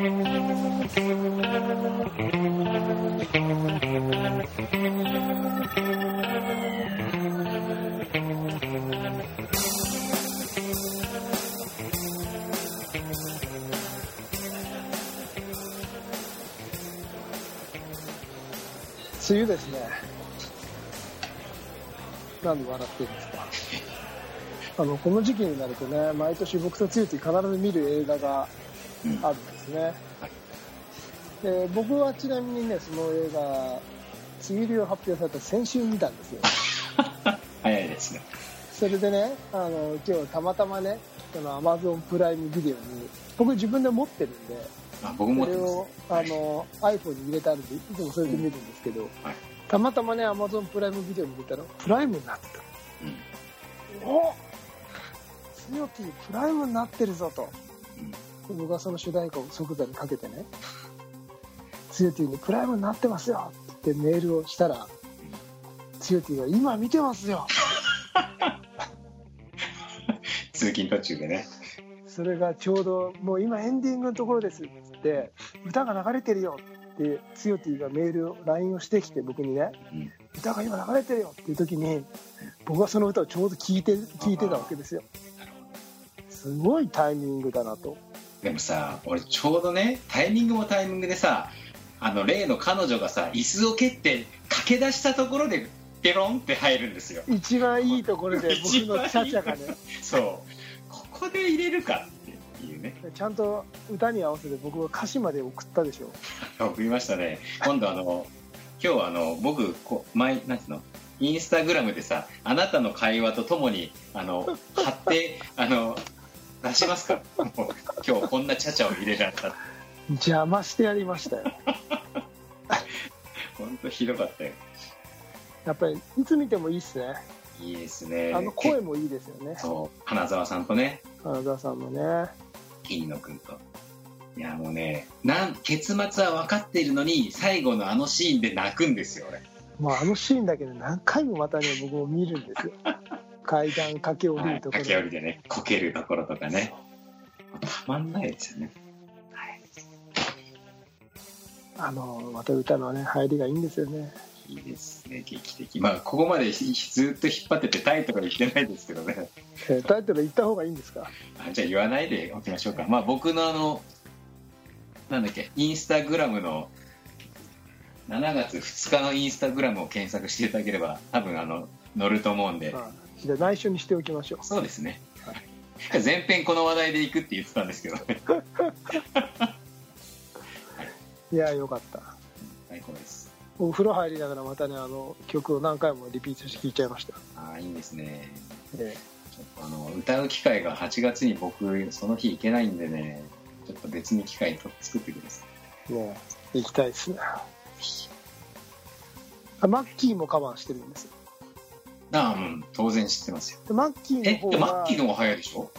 梅雨ですね。なんで笑ってるんですか。あの、この時期になるとね、毎年僕と梅雨って必ず見る映画があるんですね。で、僕はちなみにね、その映画、梅雨入りを発表された先週見たんですよ。早いですね。それでね、あの、今日たまたまね、その Amazon プライムビデオに、僕自分で持ってるんで、あ僕も持ってます。それをあの iPhone に入れてあるんで、いつもそれで見るんですけど、はいたまたまね、Amazon プライムビデオに入れたら、プライムになってうんた。おつよティプライムになってるぞと。うん僕はその主題歌を即座にかけてね、つよティにプライムになってますよってメールをしたら、つよティが今見てますよ。通勤途中でね。それがちょうどもう今エンディングのところですっつって歌が流れてるよってつよティがメールを LINE をしてきて僕にねうん歌が今流れてるよっていう時に僕はその歌をちょうど聴いて聞いてたわけですよすごいタイミングだなとでもさ、俺ちょうどね、タイミングもタイミングでさ、あの、例の彼女がさ、椅子を蹴って駆け出したところで、ペロンって入るんですよ。一番いいところで 僕のチャチャがねそう。ここで入れるかっていうね。ちゃんと歌に合わせて僕は歌詞まで送ったでしょ 送りましたね。今度あの、今日あの、僕、こう、前、なんつうの？インスタグラムでさ、あなたの会話とともに、あの、貼って、あの、出しますかもう今日こんなチャチャを入れられた。邪魔してやりましたよ 本当ひどかったよ。やっぱりいつ見てもいいっすねいいですね。あの声もいいですよねそう、花澤さんとね、花澤さんのね桐野くんと。いや、もうね、なん、結末は分かっているのに、最後のあのシーンで泣くんですよ、俺。まあ、あのシーンだけで何回もまたね僕も見るんですよ 階段駆け下りはい、るところ、駆け下りでね、こけるところとかね。たまんないですよね。あのまた歌のね入りがいいんですよねいいですね、劇的。まあ、ここまでひずっと引っ張っててタイトルは言ってないですけどね。えータイトル言った方がいいんですか？あじゃあ言わないでおきましょうか。まあ、僕のあの、なんだっけ、インスタグラムの、7月2日のインスタグラムを検索していただければ、多分あの、載ると思うんで。あじゃあ内緒にしておきましょうそうですね。前編この話題で行くって言ってたんですけどね。いやよかった最高です。お風呂入りながらまたねあの曲を何回もリピートして聴いちゃいました、ああ、いいですね。あの、歌う機会が8月に僕、その日行けないんでね、ちょっと別に機会と作ってください。えねえ行きたいですねあマッキーもカバーしてるんですよああ、うん、当然知ってますよ。でマッキーのえ、方でマッがキーの方が早いでしょ？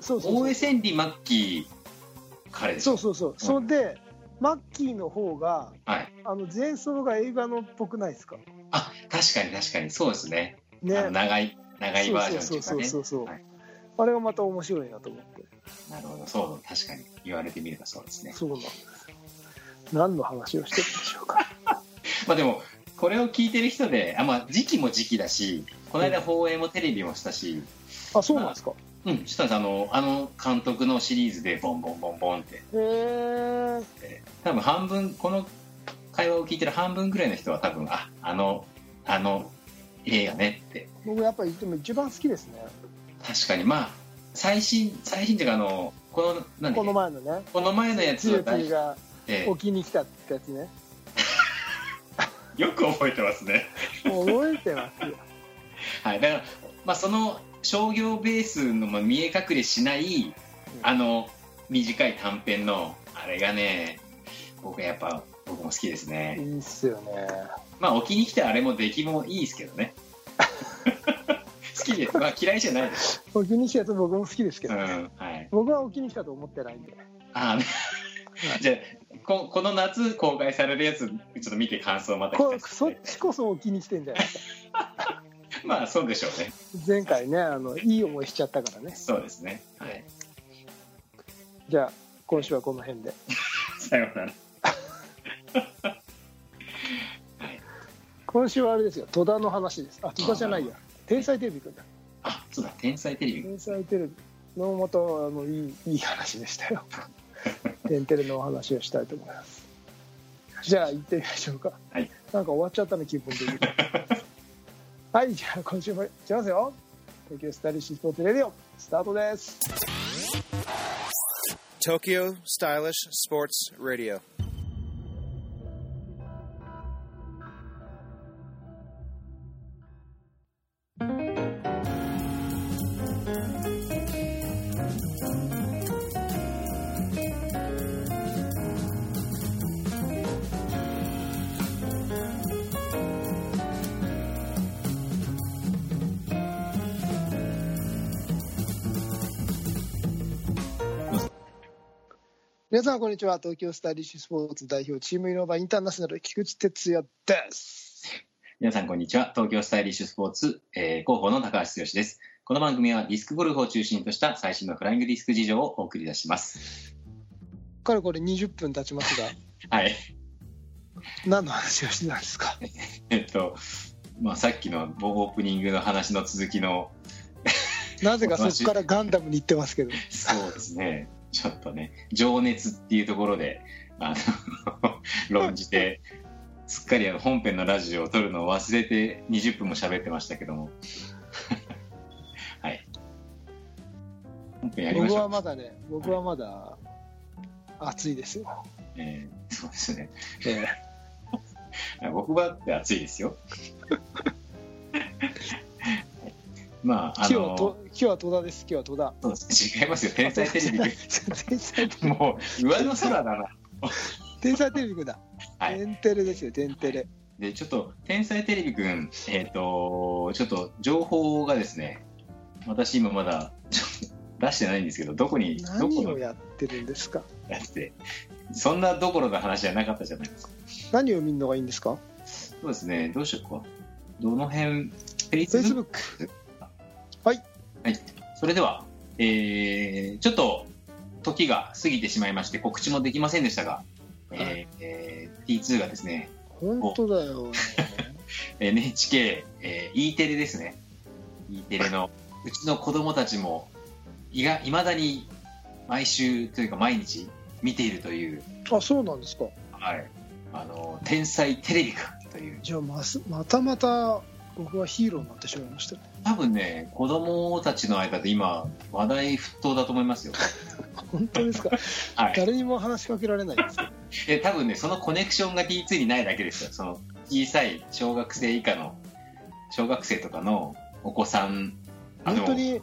そうそうそう。大江千里マッキー彼でしょそうそうそう、それでマッキーの方がはい。あの前奏が映画のっぽくないですか？あ、確かに確かに、そうですね。ね。長い、長いバージョンってそいううかね。そうそうそうそう、はい。あれがまた面白いなと思って。なるほど、そう、確かに。言われてみればそうですね。そうなんです何の話をしてるんでしょうか。まあでも、これを聞いてる人で、あ、まあ時期も時期だし、この間放映もテレビもしたし、あそうなんですか。うん、したんです。あの、あの監督のシリーズでボンボンボンボンって、へえ多分半分、この会話を聞いてる半分ぐらいの人は多分、あ、あの、あの映画ねって。僕やっぱりでも一番好きですね。確かに、まあ、最新、最新っていうか、あの、この、なこの前のね。この前のやつツーテは大ィーがえ置きに来たってやつね。え よく覚えてますね。覚えてますよ はい。だから、まあ、その商業ベースのまあ見え隠れしない、あの、短い短編の、あれがね、僕はやっぱ、僕も好きですいね。いっすよねまあ、置きに来たあれも出来もいいですけどね。好きです。まあ、嫌いじゃないです。置きに来たやつ僕も好きですけど、うん。はい。僕は置きに来たと思ってないんでああ、ね、じゃあこ、この夏公開されるやつ、ちょっと見て感想をまた聞こかせてそっちこそ置きにしてんじゃない？ですかまあ、そうでしょうね。前回ねあのいい思いしちゃったからね。そうですね。はい。じゃあ今週はこの辺で。さようなら。今週はあれですよ。戸田の話です。あ戸田じゃないや。天才テレビくんだ。あ、そうだ、天才テレビ。天才テレビ。のまたあのいいいい話でしたよ 天テレのお話をしたいと思います。じゃあ行ってみましょうか。はい。なんか終わっちゃったの気分的に。はいじゃあ今週もいきますよ。東京スタイリッシュスポーツレディオスタートです。Tokyo Stylish Sports Radio. 皆さんこんにちは東京スタイリッシュスポーツ代表チームイノバインターナショナル菊池哲也です皆さん、こんにちは。東京スタイリッシュスポーツ、えー広報の高橋剛です。この番組はディスクゴルフを中心とした最新のフライングディスク事情をお送り出します。かれこれ20分経ちますが はい。何の話をしてたんですか？えっと、まあ、さっきのオープニングの話の続きの、なぜかそこからガンダムに行ってますけどそうですね。ちょっとね、情熱っていうところで、あの、論じて、すっかりあの本編のラジオを撮るのを忘れて20分も喋ってましたけども。はい。本編やりまし僕ょう。はまだね僕はまだ暑いですよ、えーそうですね。え 僕はって暑いですよ。まあ、あ今日はとの、今日は戸田です。今日は戸田。違いますよ。天才テレビくん。天才テレビ。もう、上の空だな。天才テレビくんだ、はい。天テレですよ天テレ、で、ちょっと、天才テレビくん、えっ、と、ちょっと、情報がですね、私今まだ、出してないんですけど、どこに、どこをやってるんですか？やって、そんなどころの話じゃなかったじゃないですか。何を見るのがいいんですか？そうですね、どうしようか。どの辺、フェイフェイスブッックそれでは、えーちょっと時が過ぎてしまいまして告知もできませんでしたが、えーえー T2 がですね、本当だよ。NHK、えー E テレですね。E テレの、うちの子供たちも、いが、いまだに毎週というか毎日見ているという、あそうなんですか。はい、あの、天才テレビくんという、じゃあますまたまた僕はヒーローになってしまいました。ね多分ね、子供たちの間で今、話題沸騰だと思いますよ。本当ですか？はい。誰にも話しかけられないですで 多分ねそのコネクションが T2 にないだけですよ。その小さい小学生以下の小学生とかのお子さん。あ本当に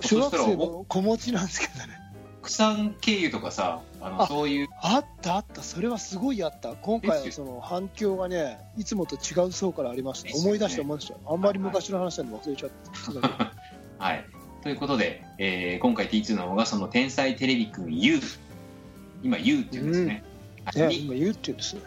小学生の子持ちなんですけどね奥さん経由とかさあのあそういう。あったあった。それはすごいあった。今回はその反響がねいつもと違う層からありました、ね。思い出して思い出した。あんまり昔の話なんで忘れちゃった、はい。ということで、えー今回 T2 の方がその天才テレビくん U 今 U っていうんですね、ね、に今言うって言うんです。ね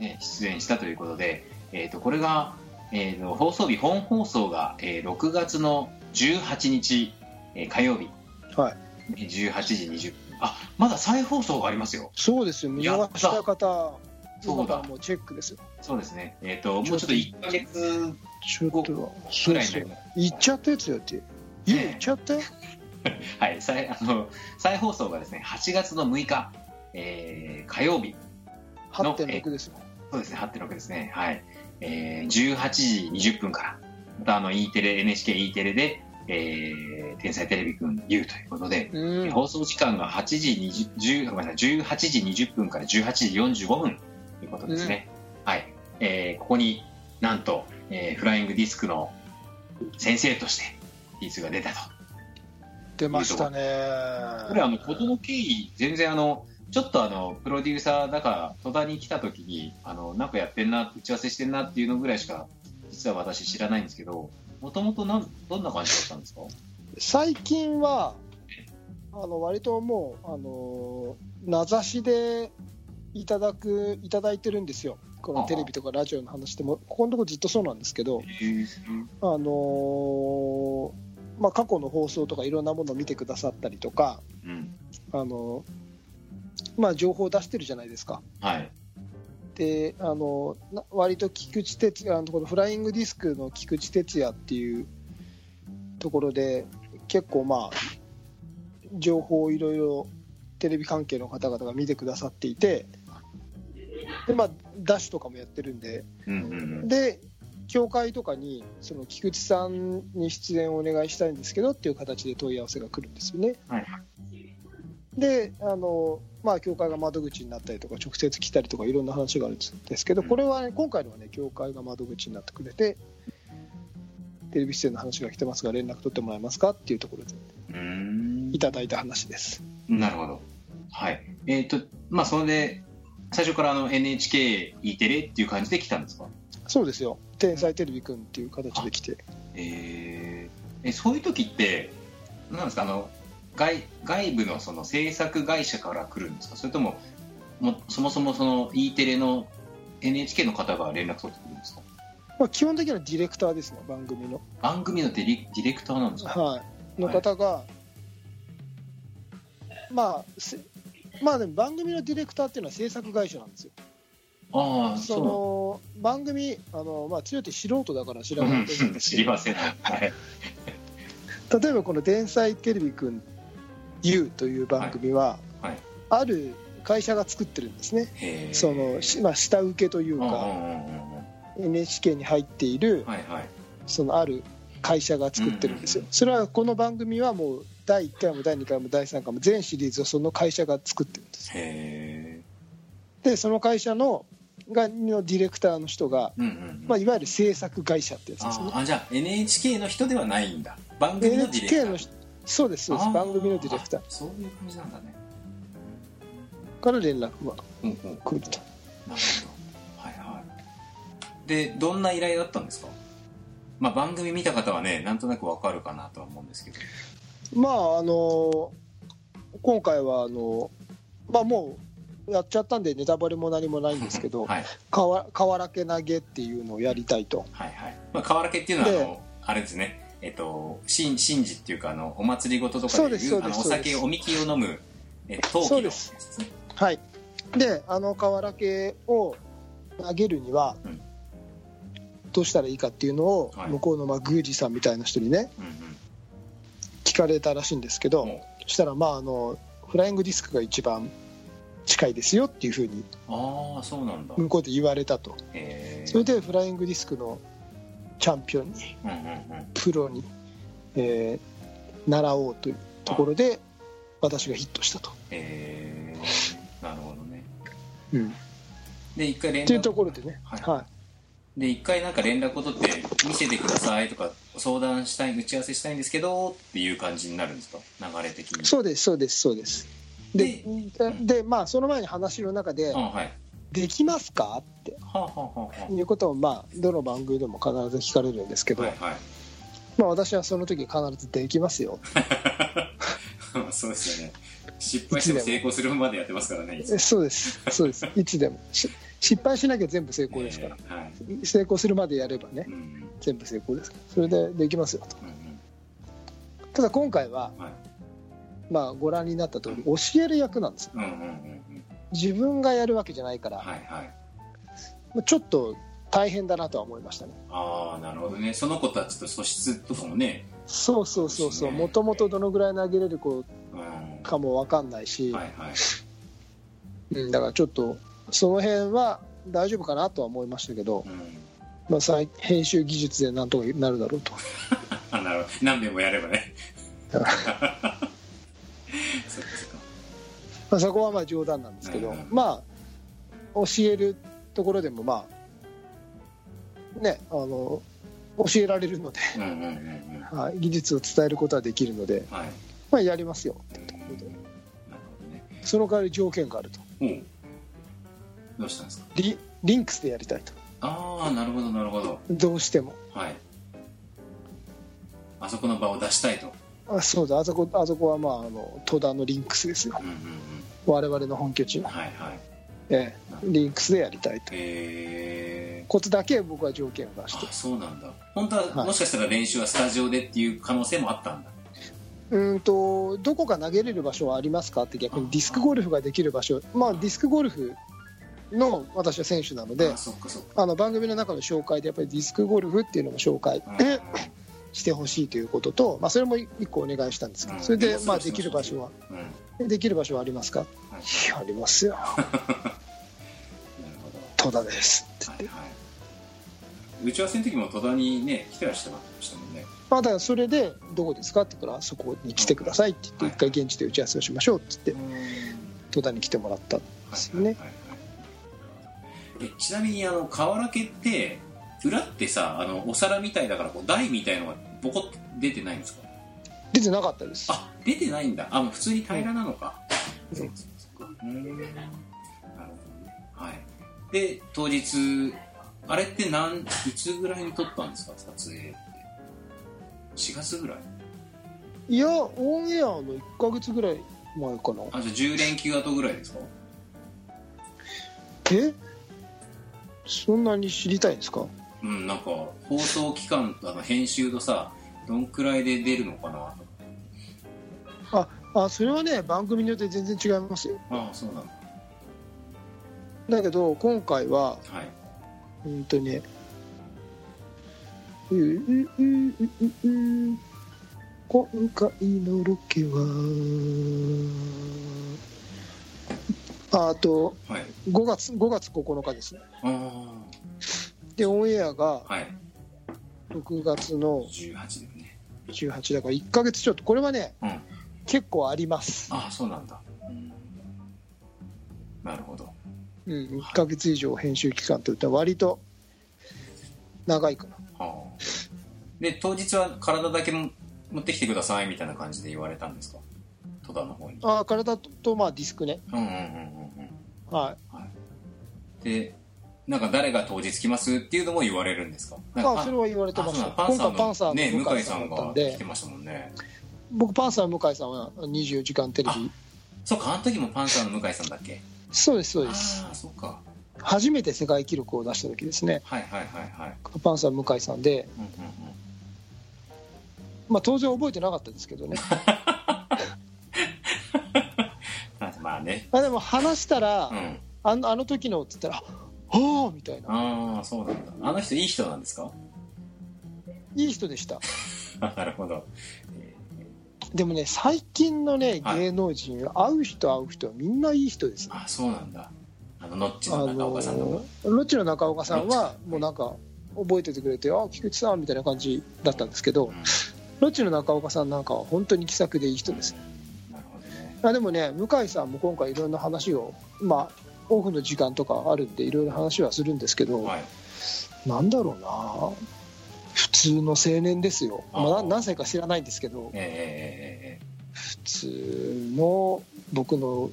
ね出演したということで、えー、とこれが、えーと放送日本放送が、えー6月の18日、えー火曜日。はい18時20分。あまだ再放送がありますよ。そうですよ。見逃した方そうだ。今からもうチェックですよ。そうですね。えっ、ともうちょっと1ヶ月ちょっとぐそうそうらいになります。言っちゃったやつよって。言う言っちゃったよ。はい再あの再放送がですね8月の6日、えー火曜日8.6ですよ。そうですね8.6ですね。はい、えー18時20分からまたあの E テレ NHKE テレで、えー天才テレビくん U ということで、うん放送時間が8時20 10ごめんなさい18時20分から18時45分ということですね。はい。えーここになんと、えーフライングディスクの先生として T2 が出たと。出ましたねこれあの、ことの経緯、全然あの、ちょっとあの、プロデューサーだから、戸田に来た時に、あの、なんかやってんな、打ち合わせしてんなっていうのぐらいしか、実は私知らないんですけど、もともとなん、どんな感じだったんですか？最近はあの割ともうあの名指しでいただくいただいてるんですよこのテレビとかラジオの話でもここのところずっとそうなんですけどあのーまあ、過去の放送とかいろんなものを見てくださったりとかうん。あのまあ、情報を出してるじゃないですか。はい。であのな割と菊池哲也あのこのフライングディスクの菊池哲也っていうところで結構まあ情報をいろいろテレビ関係の方々が見てくださっていてでまあダッシュとかもやってるんでうんうんうん。で協会とかにその菊池さんに出演をお願いしたいんですけどっていう形で問い合わせが来るんですよね。はい。であの、まあ、協会が窓口になったりとか直接来たりとかいろんな話があるんですけどこれは、ね、今回のはね協会が窓口になってくれてテレビ出演の話が来てますが連絡取ってもらえますか？っていうところでい。ただいた話です。なるほど。はい。えっ、と、まあ、それで、最初からあの NHKE テレっていう感じで来たんですか？そうですよ天才テレビくんっていう形で来てえーえ、そういう時って、なんですか、あの、外外部のその制作会社から来るんですか？それとも、もうそもそもその E テレの NHK の方が連絡取ってくるんですか？まあ、基本的にはディレクターですね番組の。番組のディレディレクターなんですか？はい、の方が、まあせまあでも番組のディレクターっていうのは制作会社なんですよ。ああ、そその番組あの、まあ、強いて素人だから知らないと思うんだ。ですけど知りません。はい。例えばこの「天才テレビくん U」という番組は、はいはいある会社が作ってるんですね。その、しまあ、下請けというか、うん NHK に入っているはいはい。そのある会社が作ってるんですよ。それはこの番組はもう第1回も第2回も第3回も全シリーズをその会社が作ってるんです。へでその会社のがのディレクターの人が、いわゆる制作会社ってやつですね。あ。あじゃあ NHK の人ではないんだ。番組のディレクタ NHK ーの人そうですそうです。番組のディレクター。あそういう感じなんだね。から連絡がうんうん。なる来ると。ほどでどんな依頼だったんですか？まあ番組見た方はねなんとなくわかるかなとは思うんですけど。まああの今回はあのまあもうやっちゃったんでネタバレも何もないんですけどはい。かわ瓦け投げっていうのをやりたいと。はいはい。まあ河原家っていうのはあでのあれですね。えっと神神事っていうかあのお祭りごととかでいうあのお酒おみきを飲むえ陶器のやつそうですですね。はい。であの瓦けを投げるにはうんどうしたらいいかっていうのをはい。向こうのまあ宮司さんみたいな人にねうん聞かれたらしいんですけどそしたらまああのフライングディスクが一番近いですよっていうふうにうああそうなんだ。向こうで言われたと。それでフライングディスクのチャンピオンにプロに、えー習おうというところで私がヒットしたと、なるほどね。うん、で一回連絡。っていうところでね、はい。はで一回なんか連絡を取って見せてくださいとか相談したい打ち合わせしたいんですけどっていう感じになるんですか？流れ的に。い、そうですそうですそうです。ででまあその前に話の中であはい「できますか?」って。はあ、はあいうことをまあどの番組でも必ず聞かれるんですけあ、ど、はいはい。まあ、私はその時必ず「できますよ。そうですよね。失敗しても成功するまでやってますからねい」つも。そうですそうです。いつでも。し失敗しなきゃ全部成功ですから、えーはい。成功するまでやればねうんうん。全部成功ですから。それでできますよと。うんうん。ただ今回は、はい。まあご覧になった通り教える役なんですよ。うんうんうんうん。自分がやるわけじゃないから、はいはい。まあちょっと大変だなとは思いましたね。ああなるほどね。その子たちと素質とかもね。そうそうそうそう。もともとどのぐらい投げれる子うん。かも分かんないし、はいはい。うん、だからちょっとその辺は大丈夫かなとは思いましたけど、うん。まあ、再編集技術でなんとかなるだろうと。あ なるほど。何遍もやればね。そまあそこはまあ冗談なんですけど、うんまあ教えるところでもまあねあの教えられるので、はい、技術を伝えることはできるので、はい。まあ、やりますよっていうところで。なるほどね。その代わり条件があると。おうどうしたんですか？リリンクスでやりたいと。ああなるほどなるほど。どうしても。はい。あそこの場を出したいと。あそうだ。あそこあそこはまああの戸田のリンクスですよ。うんうんうん。我々の本拠地の、はいはい。ええ、リンクスでやりたいと。えことだけ僕は条件を出しー、て。あそうなんだ。本当は、はい。もしかしたら練習はスタジオでっていう可能性もあったんだ。うんとどこか投げれる場所はありますか？って逆にディスクゴルフができる場所。まあディスクゴルフの私は選手なのであの番組の中の紹介でやっぱりディスクゴルフっていうのも紹介うん。してほしいということと、まあ、それも一個お願いしたんですけどうん。それでうんまあできる場所は。うん。できる場所はありますか？ありますよ。戸田ですって言って、打ち合わせの時も戸田にね来てらっしゃいましたもんね。まあだからそれでどこですかって言ったらそこに来てくださいって言ってはい。一回現地で打ち合わせをしましょうって言って戸田に来てもらったんですよね。はいはいはいえちなみにあの瓦家って裏ってさあのお皿みたいだからこう台みたいのがボコッて出てないんですか？出てなかったです。あ出てないんだ。あもう普通に平らなのか、うん。そう。かそうか。うんなるほどね。はい。で当日あれって何いつぐらいに撮ったんですか？撮影って。4月ぐらい？いやオンエアの1ヶ月ぐらい前かな。あじゃあ10連休後ぐらいですか？え？そんなに知りたいんですか？うんなんか放送期間とあの編集とさどんくらいで出るのかなと。ああそれはね番組によって全然違いますよ。ああそうなんだだけど今回ははい。うんとねうううううう今回のロケはああとはい。5月5月9日ですね。あでオンエアがあはい。6月の18だよね。18だから1ヶ月ちょっとこれはねうん。結構あります。ああそうなんだ。うん。なるほど。うん1ヶ月以上編集期間といったら割と長いかな。はあで当日は体だけも持ってきてくださいみたいな感じで言われたんですか？戸田の方に。あ体ととまあディスクね。うんうんうんうんうんはい。でなんか誰が当日来ますっていうのも言われるんですか？あそれは言われてました。今回パンサー向向井さんが来てましたもんね。僕パンサー向井さんは24時間テレビ。そうかあの時もパンサーの向井さんだっけ？そうですそうです。ああそうか。初めて世界記録を出した時ですね。はいはいはいはい。パンサー向井さんで、うんうんまあ、当然覚えてなかったですけどね。う んあまあね。あでも話したら、うん。あのあの時のって言ったら「ああ」みたいな。ああそうなんだ。あの人いい人なんですか？いい人でした。なるほど。でもね最近のねはい。芸能人、会う人会う人はみんないい人ですね。あそうなんだ。あのノッチあの中岡さんののロッチの中岡さんはもうなんか覚えててくれて「あ菊池さん」みたいな感じだったんですけど、うん。ロッチの中岡さんなんかは本当に気さくでいい人ですねあでもね向井さんも今回いろんな話をまあオフの時間とかあるんでいろいろ話はするんですけど、はい。なんだろうな。普通の青年ですよ、まあ、何歳か知らないんですけどええええええ。普通の僕の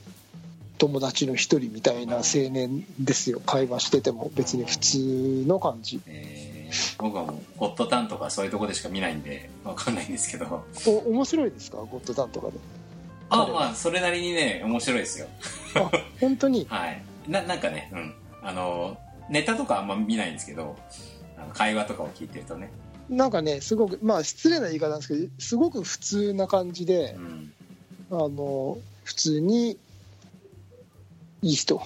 友達の一人みたいな青年ですよ。会話してても。別に普通の感じ。ええ。僕はもうゴッドタンとかそういうとこでしか見ないんでわかんないんですけど。お面白いですか？ゴッドタンとかであまあそれなりにね面白いですよ。あ本当に？はい。ななんかねうん。あのネタとかあんま見ないんですけど会話とかを聞いてるとね。なんかねすごくまあ失礼な言い方なんですけどすごく普通な感じでう、ん。あの普通にいい人。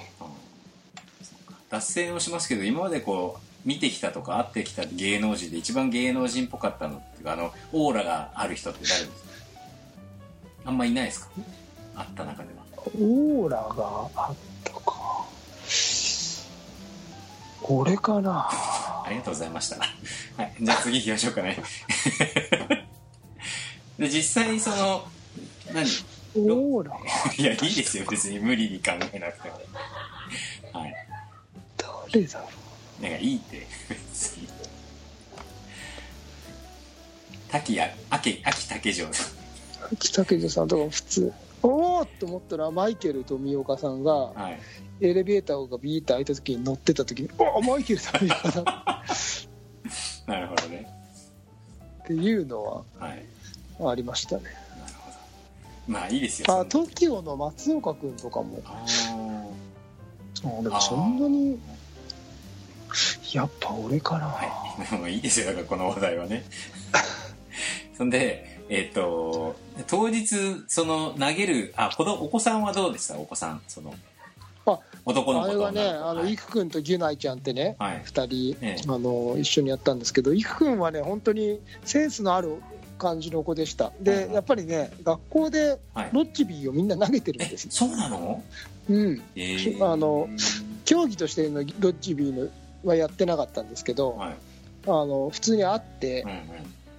脱線をしますけど今までこう見てきたとか会ってきた芸能人で一番芸能人っぽかったのっていうかあのオーラがある人って誰ですか？あんまいないですか？会った中では。オーラがあったか。俺かな。ありがとうございました。はい、じゃあ次行きましょうかね。で実際その何？いオーラ。やいいですよ。別に無理に考えなくても。はい。誰だろなんかいいって。別に。滝や秋秋竹城。さう北九さんとかも普通おおって思ったらマイケル富岡さんがん。はい。エレベーターがビーッと開いた時に乗ってた時に「おおマイケル富岡さん」なるほどね。っていうのはありましたねなるほど。まあいいですよ。あ TOKIO の松岡君とかもああでもそんなにやっぱ俺かな、はい。もういいですよだからこの話題はね。そんで、えっ、と当日その投げるあ子供お子さんはどうでした？お子さんそのあ男の子とあれはね、女のい。あのイク君とギュナイちゃんってね、はい。二人、ええ。あの一緒にやったんですけど、イク君はね、本当にセンスのある感じの子でした。で、うんやっぱりね、学校ではい。ロッチビーをみんな投げてるんえですよ。そうなの？うん、えーあの競技としてのロッチビーのはやってなかったんですけど、はい。あの普通に会ってうん、うん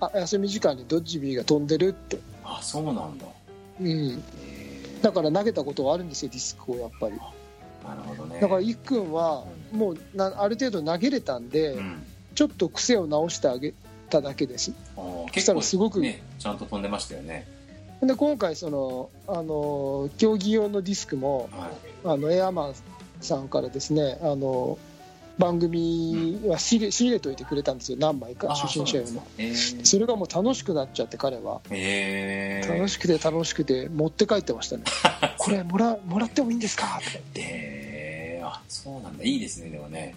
あ休み時間にドッジビーが飛んでるって、あそうなんだ。うん、えー。だから投げたことはあるんですよ、ディスクをやっぱり。なるほどね。だから、イク君はもうなある程度投げれたんで、うん。ちょっと癖を直してあげただけです。そしたらすごくねちゃんと飛んでましたよね。で今回その、あの競技用のディスクもはい。あのエアマンさんからですねあの番組は仕入れ仕入れといてくれたんですよ。何枚かあ初心者用の。それがもう楽しくなっちゃって彼は。楽しくて楽しくて持って帰ってましたね。これもらもらってもいいんですか？とか言って。えー、あそうなんだ。いいですねでもね。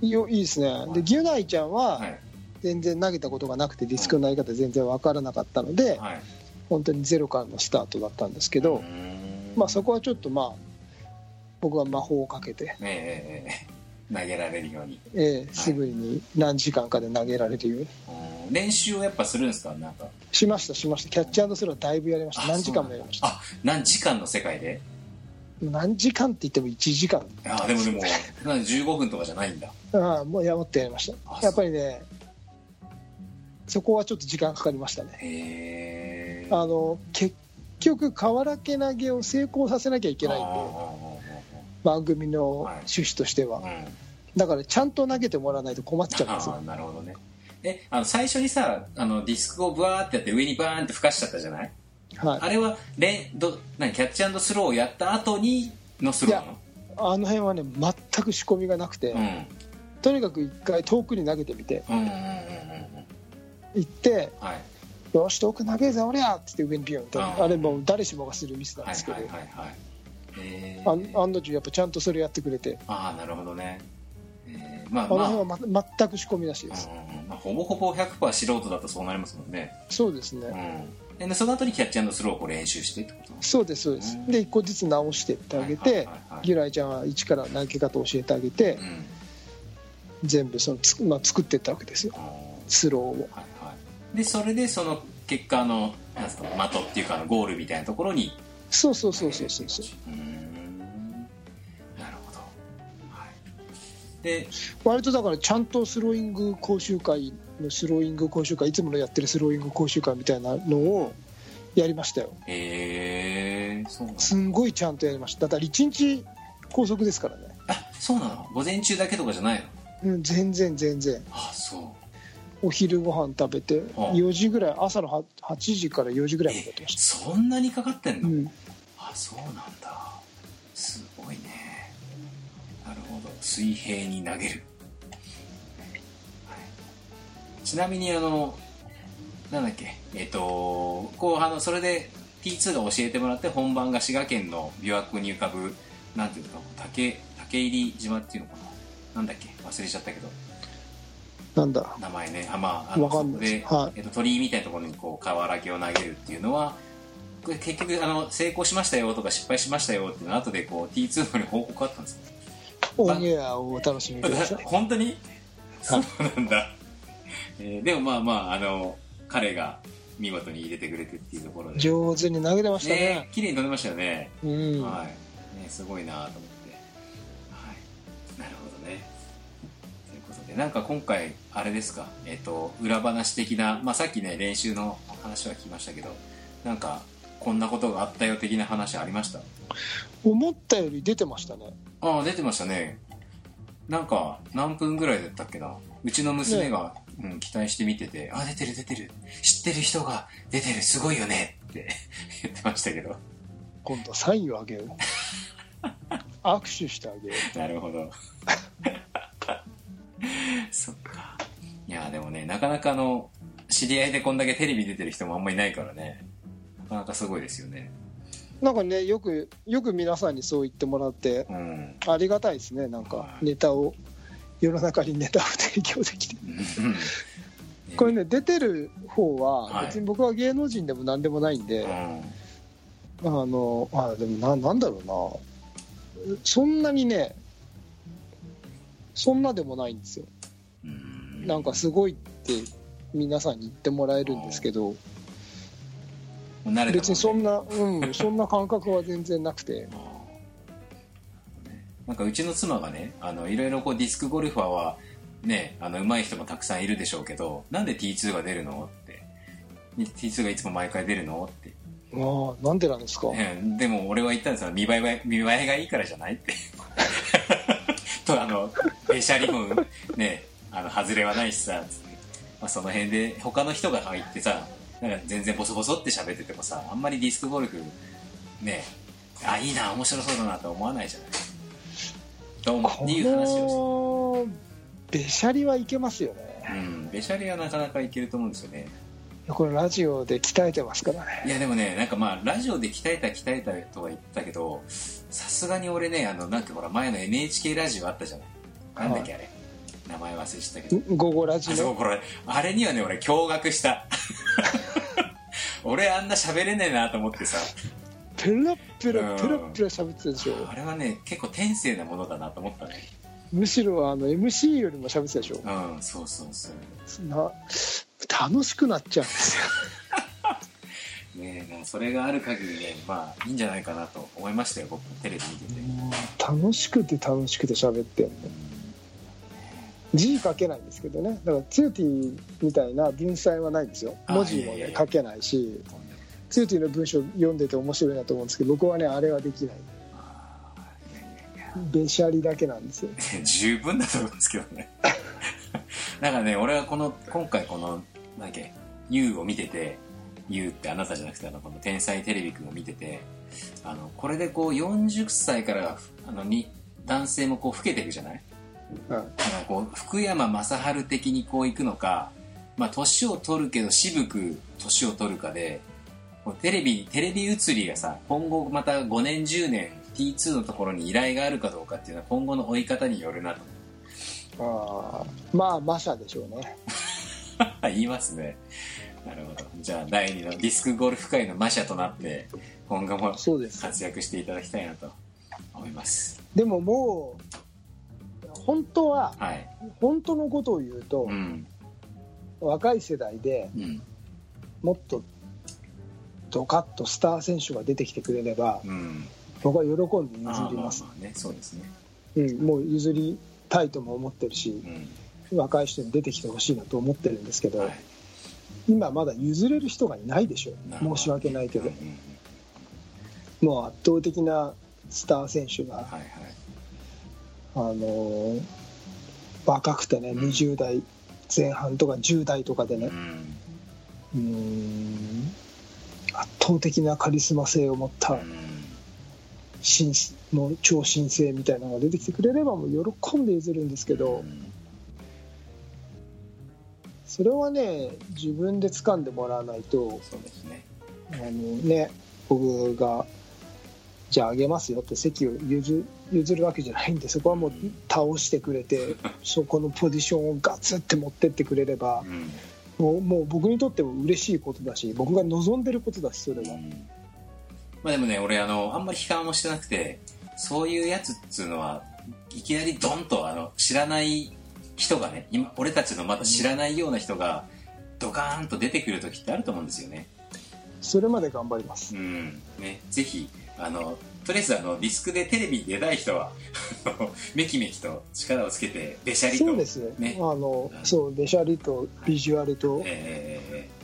いいよいいですね。でギュナイちゃんははい。全然投げたことがなくてディスクの投げ方全然わからなかったのではい。本当にゼロからのスタートだったんですけど、まあ、そこはちょっとまあ僕は魔法をかけて、ええええ投げられるように。えーすぐに何時間かで投げられるようにうん練習をやっぱするんですか？なんか。しましたしました。キャッチスローだいぶやりました。あ何時間もやりました。あ何時間の世界で？何時間って言っても1時間。あでもでもなんで15分とかじゃないんだ。ああもうやもっとやりましあたやっぱりねそこはちょっと時間かかりましたね。へえ。あの結局瓦け投げを成功させなきゃいけないんで番組の趣旨としては。うん。だからちゃんと投げてもらわないと困っちゃうんですよ。なるほどね。えあの最初にさあのディスクをブワーってやって上にバーンって吹かしちゃったじゃない？はい。あれはレンど何キャッチスローをやった後にのスローなの？あの辺はね全く仕込みがなくて、うん。とにかく一回遠くに投げてみてうんうんうんうんうん。行ってはい。よし遠く投げるぜ俺やって言って上にビュンとあれもう誰しもがするミスなんはいですけど、はいはいはいえあーん案の定やっぱちゃんとそれやってくれて。ああなるほどね、えーまああ。のまあ、辺は、ま、全く仕込みなしです、うんうんまあ、ほぼほぼ100%素人だとそうなりますもんね、そうですね、うん、でその後にキャッチスローをこう練習してってこと？そうですそうです、うん。で一個ずつ直してってあげて、はいはいギュライちゃんは一から投げ方教えてあげて、うん。全部そのつ、まあ、作っていったわけですよ。スローを。はいはい、でそれでその結果あのなんですか的っていうかゴールみたいなところにそうそうそうそうそうそう。なるほど、はい、で割とだからちゃんとスローイング講習会のスローイング講習会いつものやってるスローイング講習会みたいなのをやりましたよ。えー、そうなのすんごいちゃんとやりましただから1日拘束ですからね、あそうなの？午前中だけとかじゃないの？うん、全然全然。あそうお昼ご飯食べてあ。4時ぐらい朝のは8時から4時ぐらいまでやってましそんなにかかってんた、の、うん、あそうなんだ。すごいね。なるほど。水平に投げる、はい。ちなみにあのなんだっけ？えっ、とこうあのそれで T2 が教えてもらって本番が滋賀県の琵琶湖に浮かぶなんていうんですか竹竹入島っていうのかな？なんだっけ？忘れちゃったけどなんだ？名前ね。あまああのわかんない。ではい。えっと、鳥居みたいなところにこう瓦木を投げるっていうのはこれ結局あの成功しましたよとか失敗しましたよっていうのは後でこう T2 のに報告あったんです。かオンエアをお楽しみください本当に？そうなんだ、えーでもまあまああの彼が見事に入れてくれてっていうところで。上手に投げてましたね。ね綺麗に飛んでましたよね、うん、はい。ねすごいなと思ってでなんか今回あれですか？えっ、と裏話的なまあさっきね練習の話は聞きましたけどなんかこんなことがあったよ的な話ありました？思ったより出てましたね。ああ出てましたね。なんか何分ぐらいだったっけな？うちの娘が、うん、期待して見てて「あ出てる出てる。知ってる人が出てる。すごいよね」って 言ってましたけど。今度サインをあげよう。握手してあげよなるほどでもねなかなかあの知り合いでこんだけテレビ出てる人もあんまりいないからね。なかなかすごいですよね。うなんかねよくよく皆さんにそう言ってもらってうん。ありがたいですね。なんかネタを世の中にネタを提供できて。これね出てる方ははい。別に僕は芸能人でも何でもないんで、あのあでもななんだろうな。そんなにねそんなでもないんですよ。うんなんかすごいって皆さんに言ってもらえるんですけど別にそんな、うん、そんな感覚は全然なくて。なんかうちの妻がねあのいろいろこうディスクゴルファーはねあの上手い人もたくさんいるでしょうけどなんで T2 が出るのって。T2 がいつも毎回出るのって、ああなんでなんですか、ねでも俺は言ったんですよ。見栄えは見栄えがいいからじゃないって。とあのペシャリもねあの外れはないしさつって、まあ、その辺で他の人が入ってさなんか全然ボソボソって喋っててもさあんまりディスクゴルフねあいいな面白そうだなと思わないじゃない。と思こっていう話をのべしゃりはいけますよね。してうんべしゃりはなかなかいけると思うんですよね。これラジオで鍛えてますからね。いやでもねなんかまあラジオで鍛えた鍛えたとは言ったけどさすがに俺ねあのなんかほら前の NHK ラジオあったじゃない。なんだっけあれ、名前忘れちゃったけど。午後ラジの？あれ。あれにはね俺驚愕した。俺あんな喋れねえなと思ってさ。ペラッペうん。ラペラッペラ喋ってたでしょ？あれはね結構天性なものだなと思ったね。むしろあの MC よりも喋ってたでしょ？うんそうそうそう。な楽しくなっちゃうんですよ。ねえもうそれがある限りねまあいいんじゃないかなと思いましたよ僕もテレビ見てて、楽しくて楽しくて喋ってんの字書けないんですけどね。だからツーティーみたいな文才はないんですよ。あ文字もね書けないしツーティーの文章読んでて面白いなと思うんですけど僕はねあれはできない。べしゃりだけなんですよ。十分だと思うんですけどね。だからね俺はこの今回このなんだっけ「YOU」を見てて「YOU」ってあなたじゃなくてあのこの「天才テレビくん」を見ててあのこれでこう40歳からあのに男性もこう老けていくじゃない？はいだからこう福山雅治的にこういくのかまあ年を取るけど渋く年を取るかでテレビテレビ映りがさ今後また5年10年 T2 のところに依頼があるかどうかっていうのは今後の追い方によるなと。あー。まあ馬車でしょうね。言いますね。なるほど。じゃあ第2のディスクゴルフ界の魔者となって今後も活躍していただきたいなと思います。でももう本当ははい。本当のことを言うと、うん。若い世代でうん。もっとドカッとスター選手が出てきてくれればうん。僕は喜んで譲ります。まあ、まあねそうですね。うん、もう譲りたいとも思ってるしうん。若い人に出てきてほしいなと思ってるんですけど、はい。今まだ譲れる人がいないでしょ申し訳ないけど。もう圧倒的なスター選手が、はいはいあのー若くてねうん。20代前半とか10代とかでね。うん。圧倒的なカリスマ性を持ったうん。新もう超新星みたいなのが出てきてくれればもう喜んで譲るんですけど、うん。それはね自分で掴んでもらわないとそうですね。あのね僕がじゃああげますよって席を譲譲るわけじゃないんでそこはもう倒してくれて そこのポジションをガツって持ってってくれればうんもうもう僕にとっても嬉しいことだし僕が望んでることだしそれは。まあでもね俺あのあんまり批判もしてなくてそういうやつっつうのはいきなりドンとあの知らない人がね今俺たちのまだ知らないような人がドカーンと出てくる時ってあると思うんですよねそれまで頑張ります。うんねぜひあのとりあえずあのディスクでテレビに出たい人はめきめきと力をつけてべしゃりとそうですね。あのそうべしゃりとビジュアルと、えー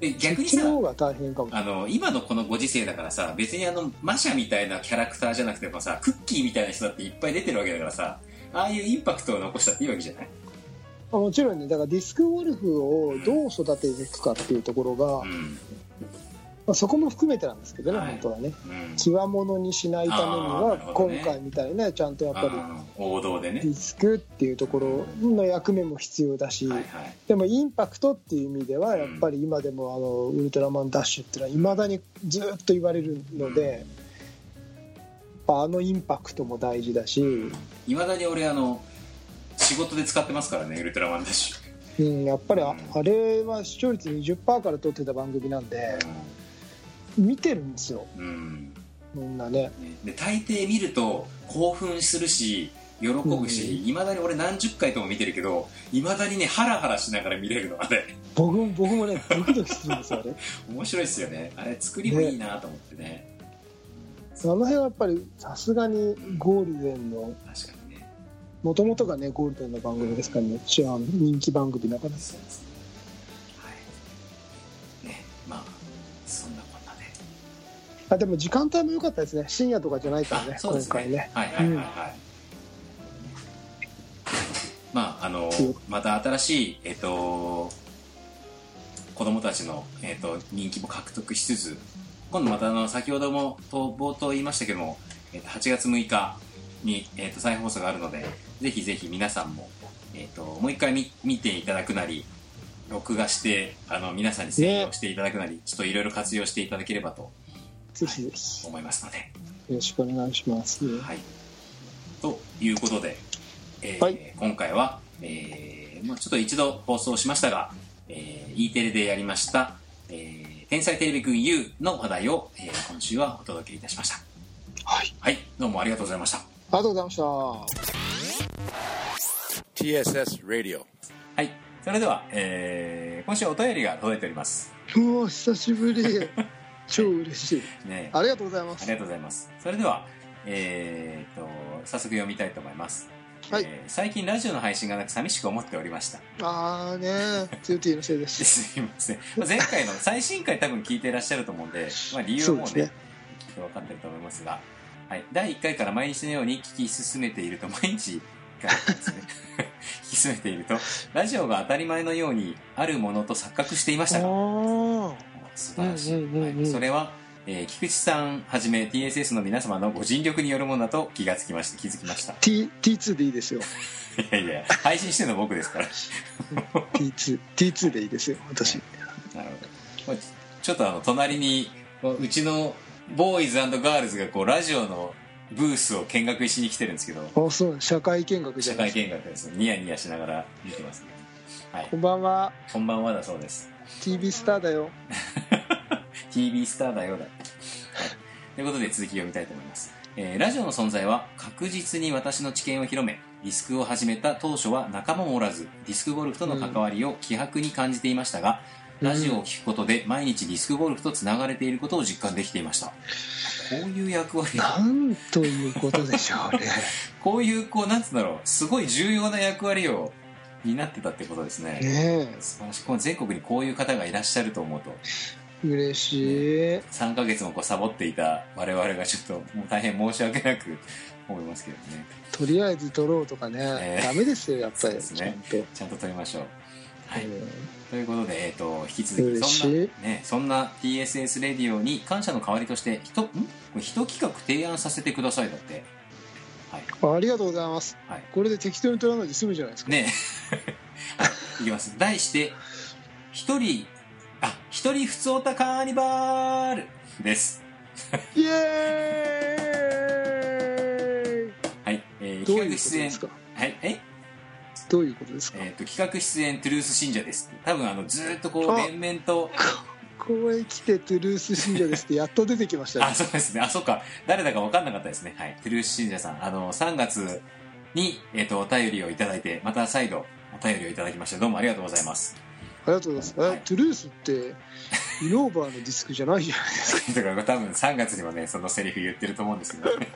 で逆にさちの方が大変かも。あの今のこのご時世だからさ別にあのマシャみたいなキャラクターじゃなくてもさクッキーみたいな人だっていっぱい出てるわけだからさああいうインパクトを残したっていいわけじゃない？もちろんね。だからディスクゴルフをどう育てていくかっていうところが、うんまあ、そこも含めてなんですけどね、はい。本当はね。うん。極物にしないためには今回みたいなちゃんとやっぱり王道でね。ディスクっていうところの役目も必要だし、でもインパクトっていう意味ではやっぱり今でもあのウルトラマンダッシュっていうのはいまだにずっと言われるので、やっぱあのインパクトも大事だし、いまだに俺あの仕事で使ってますからねウルトラマンダッシュ。うん、やっぱりあ,、れは視聴率20%から撮ってた番組なんで見てるんですよ。うん。みんなね。ねで大抵見ると興奮するし喜ぶしいま、未だに俺何十回とも見てるけどいまだにねハラハラしながら見れるのあれ僕も僕もねドキドキするんですよあれ。面白いですよね。あれ作りもいいなと思ってね。あの辺はやっぱりさすがにゴールデンの確かにね。もともとがねゴールデンの番組ですからね。一応人気番組だから。そうですねあでも時間帯も良かったですね。深夜とかじゃないからねそうですね。今回ね。はいはいはいはい、まああのうん。また新しいえっ、と子供たちの、えっと人気も獲得しつつ今度またあの先ほどもと冒頭言いましたけども、えっと8月6日に、えっと再放送があるのでぜひぜひ皆さんも、えっともう一回見見ていただくなり録画してあの皆さんに専用していただくなり、ちょっといろいろ活用していただければとぜひぜひよ思いますのでろしくお願いしますはい。ということで、えーはい今回は、えーまあ、ちょっと一度放送しましたが、えー E テレでやりました、えー天才テレビくん U の話題を、えー今週はお届けいたしました。はいはい、どうもありがとうございました。ありがとうございました TSS Radio. はい、それでは、えー今週はお便りが届いております。もう久しぶり超嬉しい。ね、ありがとうございます。ありがとうございます。それでは、えー、と早速読みたいと思います。はい。えー最近ラジオの配信がなく寂しく思っておりました。ああね。ツーティーのせいです。すいません。まあ前回の 最新回多分聞いていらっしゃると思うんで、まあ理由はもうね、きっと分かってると思いますが、はい。第1回から毎日のように聞き進めていると、毎日がですね、聞き進めていると、ラジオが当たり前のようにあるものと錯覚していましたが、あ素晴らしい。それは、えー菊池さんはじめ TSS の皆様のご尽力によるものだと気がつきました、気づきました。T T2 でいいですよいやいや、配信してるの僕ですから。T2 T2 でいいですよ私なるほど。ちょっとあの、隣に、こううちのボーイズガールズがこう、ラジオのブースを見学しに来てるんですけど、あそう社会見学じゃ社ない会見学です。ニヤニヤしながら見てます、ね。はいこ。んばんはこんばんはだそうです。TV スターだよ TV スターだよだ。はい。ということで続き読みたいと思います。えーラジオの存在は確実に私の知見を広め、ディスクを始めた当初は仲間もおらず、ディスクゴルフとの関わりを希薄に感じていましたが、ラジオを聞くことで毎日ディスクゴルフとつながれていることを実感できていました。こういう役割を、なんということでしょうね こういう、こう、なんつうんだろう、すごい重要な役割を担ってたってことですね。ね素晴らしい。この全国にこういう方がいらっしゃると思うと、え嬉しい。3ヶ月もこうサボっていた我々がちょっともう大変申し訳なく 思いますけどね。とりあえず撮ろうとかね、えーダメですよやっぱり。ね。ちゃんと、ちゃんと撮りましょう。はい、えということで、えー、と引き続きそんな,、ね、そんな TSS レディオに感謝の代わりとしてひとん？これ一企画提案させてくださいだってはい。ーありがとうございます。はい。これで適当に撮らないで済むじゃないですか。ね。はいいきます。題して一人あ一人ふつおたカーニバールです。イエーイ。はい、えー、どういうこと企画出演。ですかはい。え？どういうことですか、えー、と企画出演トゥルース信者です。多分あのずーっとこうあ。連綿と ここへ来てトゥルース信者ですってやっと出てきましたね。あそうですね。あそうか。誰だか分かんなかったですね。はい。トゥルース信者さん。あの3月に、えー、とお便りをいただいてまた再度お便りをいただきましてどうもありがとうございます。ありがとうございます、はい。えトゥルースってイノーバーのディスクじゃないじゃないですか。だから多分3月にもねそのセリフ言ってると思うんですけどね。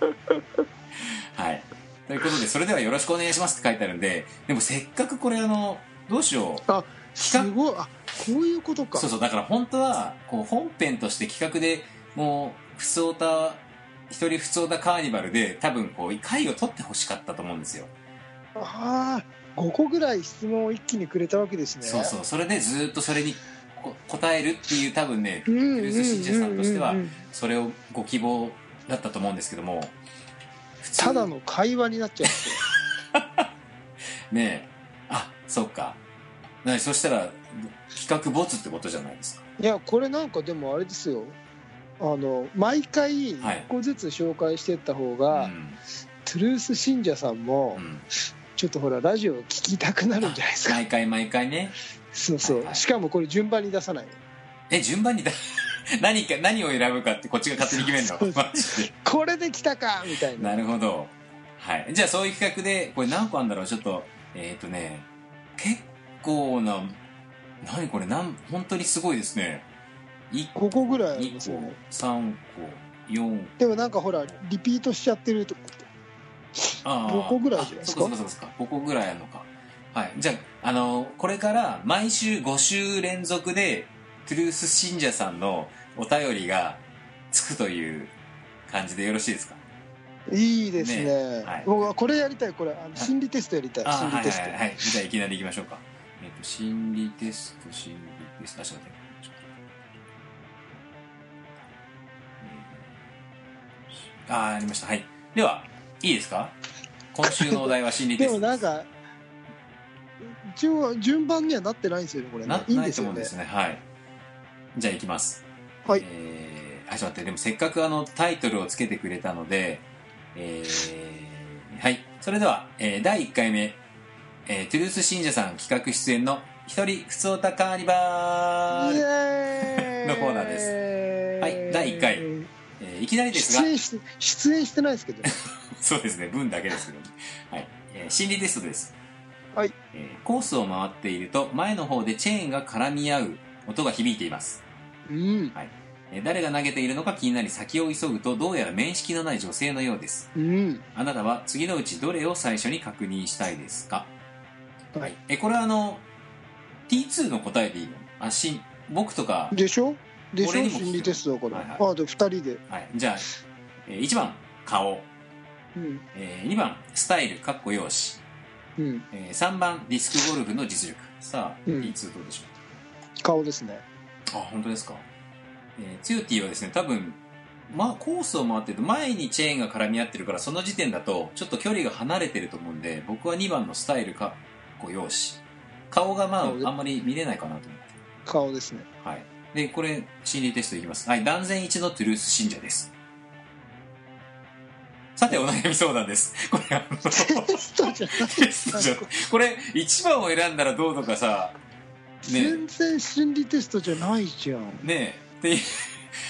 はい。ということでそれではよろしくお願いしますって書いてあるんででもせっかくこれあのどうしよう。あすごい。あこういうことか。そうそう。だから本当はこう本編として企画でもうふつおた一人ふつおたカーニバルで多分こう回を取ってほしかったと思うんですよ、ああ5個ぐらい質問を一気にくれたわけですね。そうそう。それでずっとそれにこ答えるっていう多分ねうんうんうんうんうん。クルーズ信者さんとしてはそれをご希望だったと思うんですけども。普通ただの会話になっちゃって。ねえ。あそっかなにそしたら企画没ってことじゃないですか。いやこれなんかでもあれですよ。あの毎回はい。1個ずつ紹介していった方うが、ん。トゥルース信者さんもうん。ちょっとほらラジオ聞きたくなるんじゃないですか。毎回毎回ね。そうそう、はいはい。しかもこれ順番に出さない。え順番にだ 何か何を選ぶかってこっちが勝手に決めるの？これで来たかみたいな。なるほど。はい。じゃあそういう企画でこれ何個あるんだろう？ちょっとえっ、とね結構な何これなん本当にすごいですね。1 5個ぐらいあり2ますよね。個3個4でもなんかほらリピートしちゃってるとこって。あー5個ぐらいじゃないですか？あそっかそっかそっか5個ぐらいあるのか。はい。じゃああのこれから毎週5週連続でトゥルース信者さんのお便りがつくという感じでよろしいですか？いいですね。ねはい。僕はこれやりたいこれ。あの心理テストやりたい。心理テスト、はいはいじゃあいきなりいきましょうか。えっ、と心理テスト心理テスト。あちょっと待ってあーありました。はい。ではいいですか？今週のお題は心理テでストです。もなんか一応順番にはなってないんですよねこれね。ないないいんですよね。と思うんですね。はい。じゃあいきます。はい。えー、あちょっと待って。でもせっかくあのタイトルをつけてくれたのでえー、はい。それでは、えー、第1回目、えー、トゥルース信者さん企画出演の一人ふつおたカーニバーイ。ル、のコーナーです。はい第一回。えーいきなりですが。出演して出演してないですけど。そうですね文だけですけどね、はいえー心理テストです。はい、えーコースを回っていると前の方でチェーンが絡み合う音が響いています。うん。えー誰が投げているのか気になり先を急ぐとどうやら面識のない女性のようです。うん。あなたは次のうちどれを最初に確認したいですか？はい。えこれはあの T2 の答えでいいの？あし僕とか、でしょ？でしょ？心理テストだから、はいはい。あで2人で。はい、じゃあ、え1番顔、うん。え2番スタイルかっこ容姿、うん。え3番ディスクゴルフの実力。さあ、うん。T2 どうでしょ顔ですね。うあ本当ですか、えー、ツヨティはですね多分まあコースを回ってると前にチェーンが絡み合ってるからその時点だとちょっと距離が離れてると思うんで僕は2番のスタイルかっこ容姿。顔がまああんまり見れないかなと思って。顔ですね。はい。でこれ心理テストいきます。はい。断然一のトゥルース信者です。さてお悩み相談です。これあのこれ1番を選んだらどうとかさね。全然心理テストじゃないじゃん。ねえ。っていう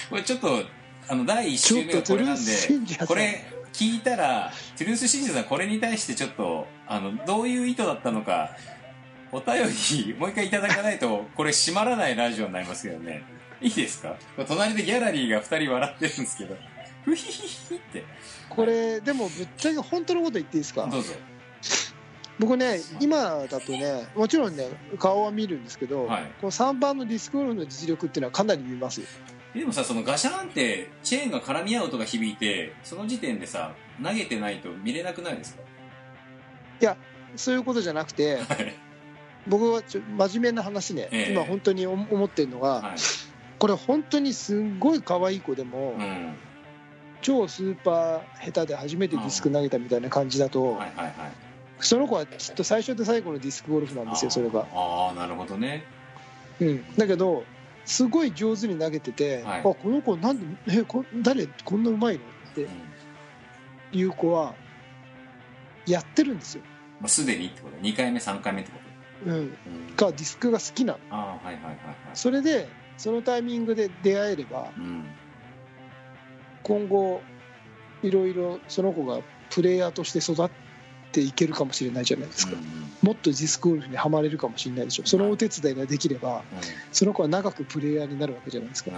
これちょっとあの第1ちょ週目がっとトゥルーこれなんでこれ聞いたらトゥルース信者さんこれに対してちょっとあのどういう意図だったのかお便りもう一回いただかないとこれ閉まらないラジオになりますけどね。いいですか？隣でギャラリーが2人笑ってるんですけど。ふひひひって。これでもぶっちゃけ本当のこと言っていいですか？どうぞ。僕ね今だとねもちろんね顔は見るんですけど、はい。この3番のディスクゴルフの実力っていうのはかなり見ます。よでもさそのガシャンってチェーンが絡み合う音が響いてその時点でさ投げてないと見れなくないですか？そういうことじゃなくてはい。僕はちょ真面目な話ね、ええ。今本当に思思ってるのが、はい。これ本当にすんごい可愛い子でも、うん。超スーパー下手で初めてディスク投げたみたいな感じだと、その子はきっと最初で最後のディスクゴルフなんですよそれが、ああなるほどね。うん、だけどすごい上手に投げてて、はい。あこの子なんでえこ誰こんなうまいの？ってうん。いう子はやってるんですよ、まあ、すでにってこと？2回目3回目ってこうん、と、うん、がディスクが好きなの。ああはいはいはいはい。それでそのタイミングで出会えればうん。今後いろいろその子がプレイヤーとして育っていけるかもしれないじゃないですか、もっとディスクゴルフにはまれるかもしれないでしょ。そのお手伝いができればその子は長くプレイヤーになるわけじゃないですか。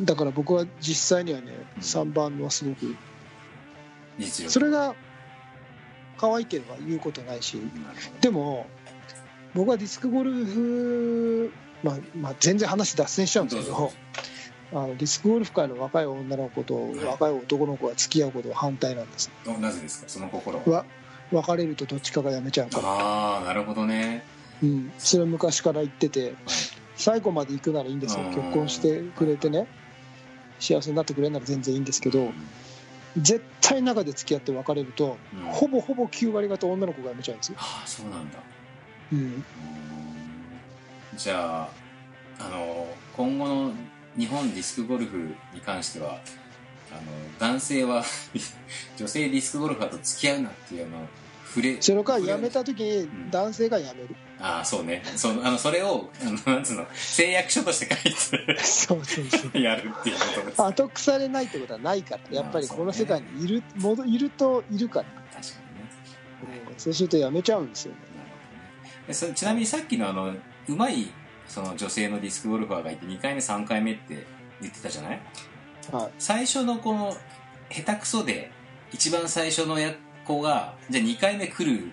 だから僕は実際にはねうん。3番のはすごくそれが可愛ければ言うことないしでも僕はディスクゴルフ、まあ、まあ全然話脱線しちゃうんですけどあのディスクゴルフ界の若い女の子とはい若い男の子が付き合うことは反対なんです。おなぜですか？その心は。わ別れるとどっちかが辞めちゃうか。ら、ああなるほどね。うん、それは昔から言ってて最後まで行くならいいんですよ。うん結婚してくれてね幸せになってくれるなら全然いいんですけど絶対中で付き合って別れるとうん。ほぼほぼ9割方女の子が辞めちゃうんですよ、ああそうなんだ。うん、うん。じゃああの今後の日本ディスクゴルフに関してはあの男性は 女性ディスクゴルファーと付き合うなっていうの触れそれから触れ辞めた時にん。男性が辞める、ああそうね。そのあのそれをあのなんつうの誓約書として書いてそうそうそう。やるっていうことです。後腐れないってことはないからやっぱりこの世界にいる戻いるといるから、確かにね。うんそうすると辞めちゃうんですよね。ね。でそちなみにさっきのあのうまいその女性のディスクゴルファーがいて2回目3回目って言ってたじゃない？はい。最初のこの下手くそで一番最初のや子がじゃあ2回目来る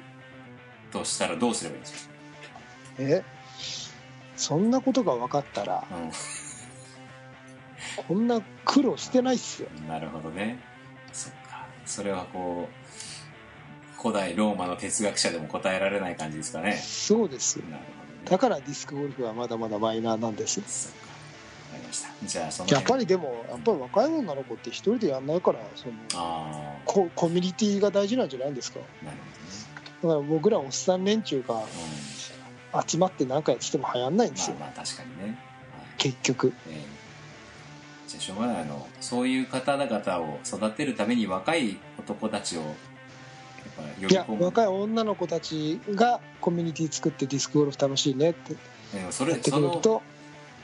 としたらどうすればいいんですか、え？そんなことが分かったらこんな苦労してないっすよ。うん、なるほどね。そっか。それはこう古代ローマの哲学者でも答えられない感じですかね。そうですよ。なるほど。ねだからディスクゴルフはまだまだマイナーなんです。わかりました。じゃあそのやっぱりりでもやっぱり若い女の子って一人でやんないからそのあココミュニティが大事なんじゃないんですか。あなるだから僕らおっさん連中がほどね、集まって何かやってても流行んないんうん、ですよ。まあまあ確かにね、はい。結局。ええ。じゃあしょうがない。あのそういう方々を育てるために若い男たちをい。や若い女の子たちがコミュニティ作ってディスクゴルフ楽しいねってそやってくれると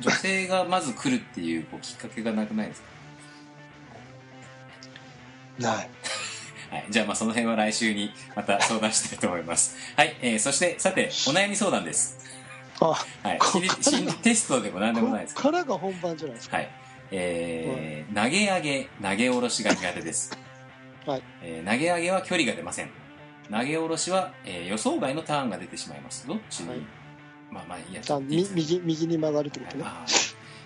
女性がまず来るっていうこうきっかけがなくないですか、ない。はい、じゃあまあその辺は来週にまた相談したいと思います。はい、えーそしてさてお悩み相談です。あはい。こ心理テストでも何でもないです。からが本番じゃないですか。はい。えー投げ上げ、投げ下ろしが苦手です。はい。えー投げ上げは距離が出ません。投げ下ろしは、えー予想外のターンが出てしまいます。どっちに、はいまあまあいいや。右右に曲がるってことね、はい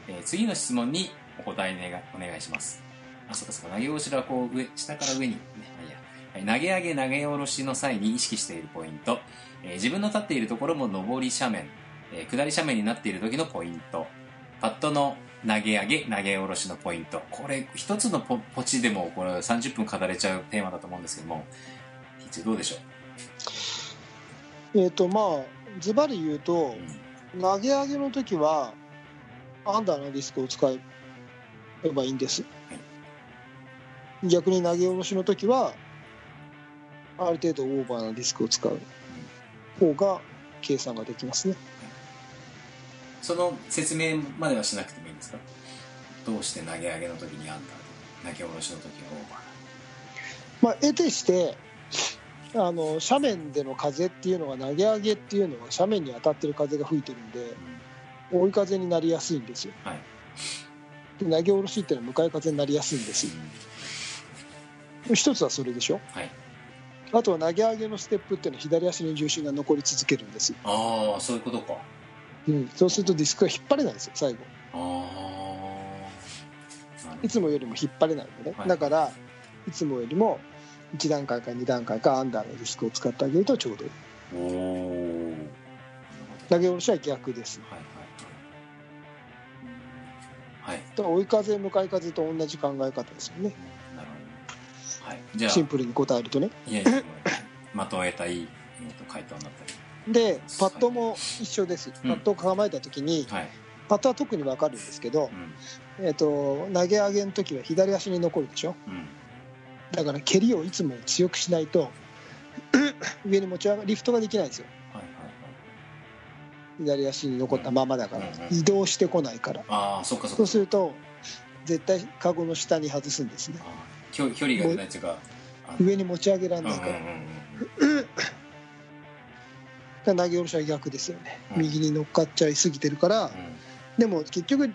えー次の質問にお答えお願いします。あ、そうかそうか。投げ下ろしはこう上、下から上に、ね、まあいいや。はい投げ上げ、投げ下ろしの際に意識しているポイント。えー自分の立っているところも上り斜面、えー下り斜面になっている時のポイント。パットの投げ上げ、投げ下ろしのポイント。これ、一つのポポチでも、これ30分語れちゃうテーマだと思うんですけども、一どうでしょえっ、とまあズバリ言うとう、うん。投げ上げの時はアンダーのディスクを使えばいいんです、逆に投げ下ろしの時はある程度オーバーなディスクを使う方が計算ができますね。その説明まではしなくてもいいんですか？どうして投げ上げの時にアンダーで投げ下ろしの時はオーバーまあ得てしてあの斜面での風っていうのは投げ上げっていうのは斜面に当たってる風が吹いてるんで追い風になりやすいんですよ。はい。で投げ下ろしっていうのは向かい風になりやすいんです。よ一つはそれでしょ？はい。あとは投げ上げのステップっていうのは左足に重心が残り続けるんですよ、ああそういうことか。うん、そうするとディスクが引っ張れないんですよ最後。ああいつもよりも引っ張れないんでね、はい。だからいつもよりも1段階か2段階かアンダーのディスクを使ってあげるとちょうどいい。投げ下ろしは逆ですはいはいはい。はい。だから追い風向かい風と同じ考え方ですよね。なるほど。はい。じゃあシンプルに答えるとね。いやいや的を得たいい、回答になったり。でパットも一緒です。パうん。ットを構えた時に、はい、パットは特に分かるんですけど、うん。えー、と投げ上げの時は左足に残るでしょ。うんだから蹴りをいつも強くしないと 上に持ち上がリフトができないんですよ。はいはいはい。左足に残ったままだから、うんうん移動してこないから。ああそっかそうすると絶対カゴの下に外すんですね。距距離が出ないっていうか上に持ち上げられうんうなんいから,、うん。うん投げ下ろしは逆ですよね、うん。右に乗っかっちゃいすぎてるから、うん。でも結局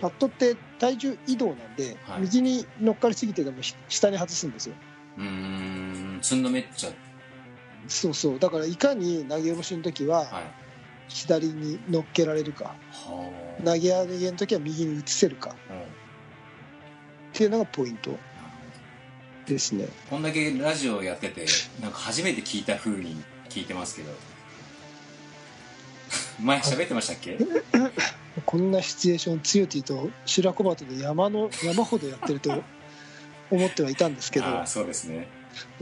パットって体重移動なんで、はい。右に乗っかりすぎてでもし下に外すんですよ。うーんつんのめっちゃ。そうそう。だからいかに投げ下ろしの時ははい。左に乗っけられるかはあ。投げ上げの時は右に移せるかうん。っていうのがポイントですね。こんだけラジオやってて なんか初めて聞いた風に聞いてますけど。前喋ってましたっけ？こんなシチュエーションつよティと白子バトで山の山ほどやってると思ってはいたんですけどああそうですね。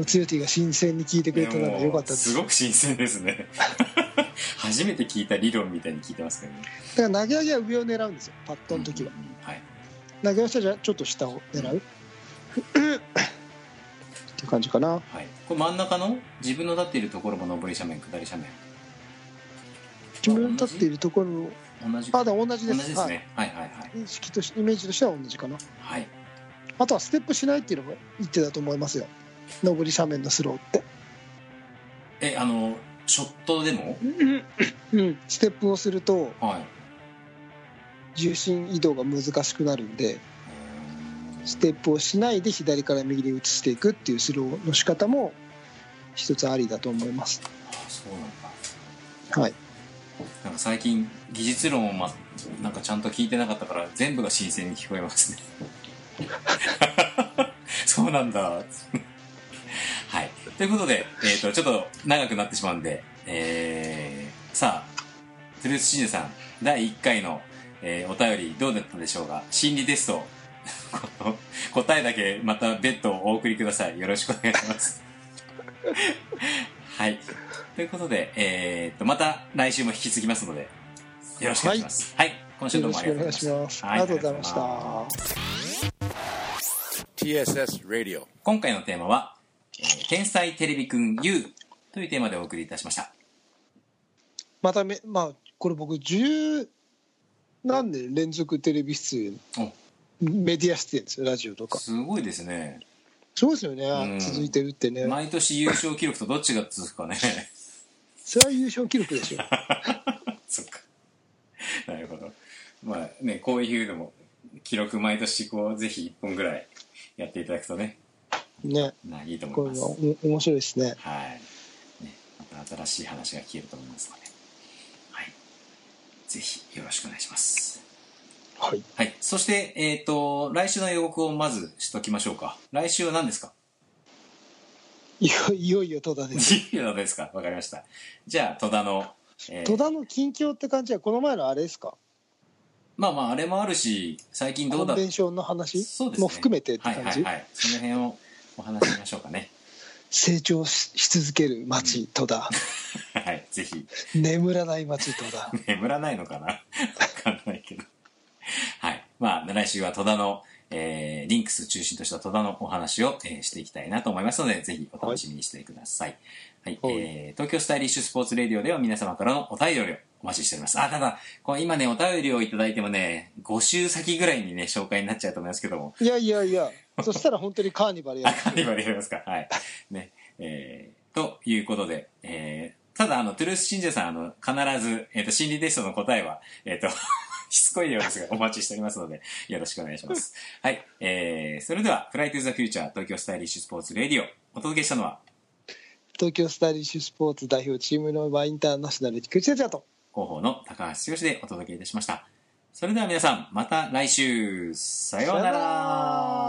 つよティが新鮮に聞いてくれたのが良かったです。すごく新鮮ですね。初めて聞いた理論みたいに聞いてますけどね。だから投げ上げは上を狙うんですよパットの時は、うんうんうんはい。投げ下じゃあちょっと下を狙う、って感じかな。はい。これ真ん中の自分の立っているところも上り斜面下り斜面。自分の立っているところ同じあでも同じです。同じですね、はい、はいはい識としイメージとしては同じかな。はい。あとはステップしないっていうのも一手だと思いますよ。上り斜面のスローって。えあのショットでも？うん。ステップをするとはい。重心移動が難しくなるんでステップをしないで左から右に移していくっていうスローの仕方も一つありだと思います。あそうなんだ。はいなんか最近技術論を、ま、なんかちゃんと聞いてなかったから全部が新鮮に聞こえますね。そうなんだ。はい。ということで、えー、とちょっと長くなってしまうんで、えー、さあトゥルースシンジさん第1回の、えーお便りどうだったでしょうか？心理テスト。答えだけまた別途お送りください。よろしくお願いします。はい。ということで、えー、とまた来週も引き継ぎますのでよろしくお願いします。はい、今週どうもありよろしくおがとうございま願いします。す。はありがとうございましありがとうございまた。TSS Radio. 今回のテーマは、えー天才テレビくん U というテーマでお送りいたしました。まため、まあ、これ僕、10何年連続テレビ出演、メディア出演ですよ、ラジオとか。すごいですね。そうですよね、うん。続いてるってね。毎年優勝記録とどっちが続くかねそれは優勝記録でしょ。そっか。なるほど。まあねこういうのも記録毎年こうぜひ1本ぐらいやっていただくとね。ね、ないいとこ思います。れはお面白いですね。はい、ね、また新しい話が聞けると思いますので。はい。ぜひよろしくお願いします。はい。はい。そしてえっ、と来週の予告をまずしときましょうか。来週は何ですか？いよいよ戸田です。いいのですか。わかりました。じゃあ戸田の、えー戸田の近況って感じは、この前のあれですか？まあまああれもあるし最近どうだコンベンションの話？そうですね。も含めてって感じ、はいはいはい。その辺をお話ししましょうかね。成長しし続ける町、戸田。はいぜひ。眠らない町、戸田。眠らないのかな？わかんないけど。はい。まあ来週は戸田の、えーリンクス中心とした戸田のお話を、えーしていきたいなと思いますのでぜひお楽しみにしてください、はいはいえー東京スタイリッシュスポーツレディオでは皆様からのお便りをお待ちしておりますあただこう今ねお便りをいただいてもね5週先ぐらいにね紹介になっちゃうと思いますけどもいやいやいや、そしたら本当にカーニバルやあ、カーニバルやりますか？はい。ね。えー、ということで、えー、ただ、あの、トゥルース信者さん、あの、必ず、えっ、と、心理テストの答えは、えっ、と、しつこいようですが、お待ちしておりますので、よろしくお願いします。はい。えー、それでは、フライトゥーザフューチャー東京スタイリッシュスポーツレディオ、お届けしたのは、東京スタイリッシュスポーツ代表チームのバインターナショナル菊池哲也と。広報の高橋剛でお届けいたしました。それでは皆さん、また来週、さようなさようなら